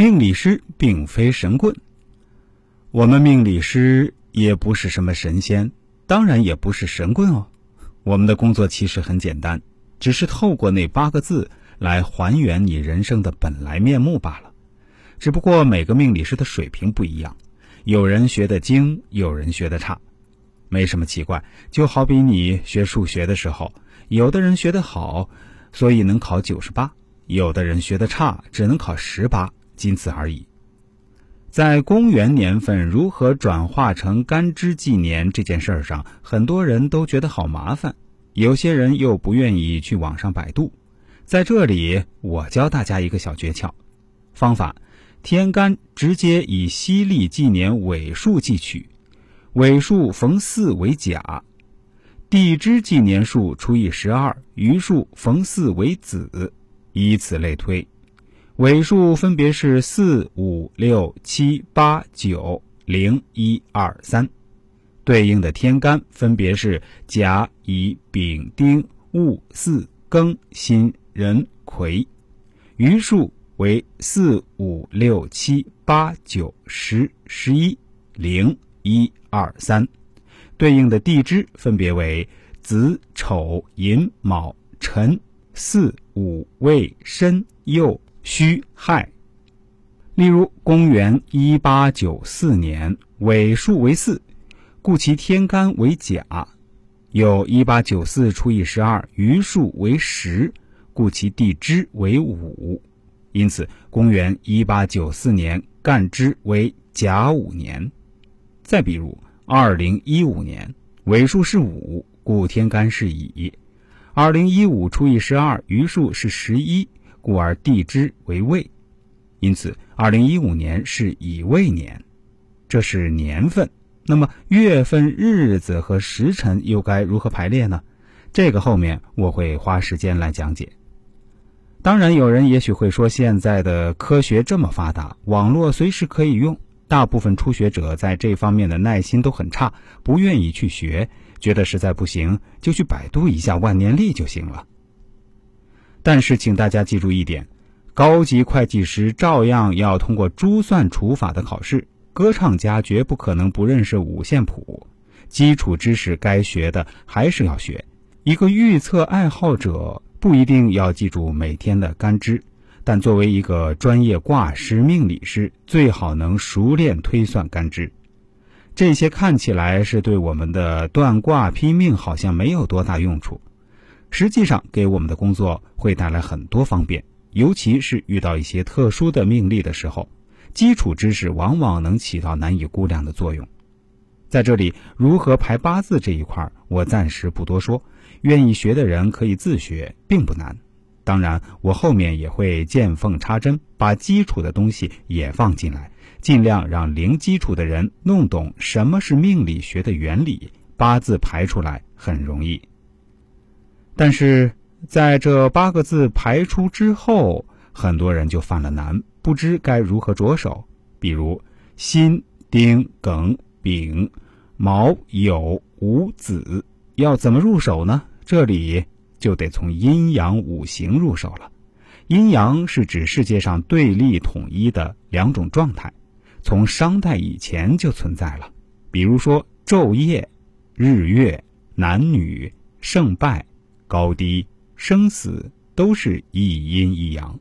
命理师并非神棍，我们命理师也不是什么神仙，当然也不是神棍哦。我们的工作其实很简单，只是透过那八个字来还原你人生的本来面目罢了。只不过每个命理师的水平不一样，有人学得精，有人学得差，没什么奇怪。就好比你学数学的时候，有的人学得好，所以能考九十八；有的人学得差，只能考十八，仅此而已。在公元年份如何转化成干支纪年这件事儿上，很多人都觉得好麻烦，有些人又不愿意去网上百度。在这里，我教大家一个小诀窍方法：天干直接以西历纪年尾数记取，尾数逢四为甲；地支纪年数除以十二，余数逢四为子，以此类推。尾数分别是四、五、六、七、八、九、零、一、二、三，对应的天干分别是甲、乙、丙、丁、戊、巳、庚、辛、壬、癸，余数为四、五、六、七、八、九、十、十一、零、一、二、三，对应的地支分别为子、丑、寅、卯、辰、巳、午、未、申、酉。戌亥，例如公元一八九四年尾数为四，故其天干为甲；有一八九四除以十二，余数为十，故其地支为午。因此，公元一八九四年干支为甲午年。再比如二零一五年尾数是五，故天干是乙；二零一五除以十二，余数是十一。故而地支为未，因此二零一五年是乙未年，这是年份。那么月份、日子和时辰又该如何排列呢？这个后面我会花时间来讲解。当然，有人也许会说，现在的科学这么发达，网络随时可以用，大部分初学者在这方面的耐心都很差，不愿意去学，觉得实在不行就去百度一下万年历就行了。但是，请大家记住一点：高级会计师照样要通过珠算除法的考试。歌唱家绝不可能不认识五线谱，基础知识该学的还是要学。一个预测爱好者不一定要记住每天的干支，但作为一个专业卦师、命理师，最好能熟练推算干支。这些看起来是对我们的断卦拼命，好像没有多大用处。实际上，给我们的工作会带来很多方便，尤其是遇到一些特殊的命例的时候，基础知识往往能起到难以估量的作用。在这里，如何排八字这一块，我暂时不多说，愿意学的人可以自学，并不难。当然，我后面也会见缝插针，把基础的东西也放进来，尽量让零基础的人弄懂什么是命理学的原理，八字排出来很容易。但是在这八个字排出之后，很多人就犯了难，不知该如何着手。比如辛、丁、庚、丙、卯、酉、午、子，要怎么入手呢？这里就得从阴阳五行入手了。阴阳是指世界上对立统一的两种状态，从商代以前就存在了。比如说昼夜、日月、男女、胜败。高低、生死都是一阴一阳。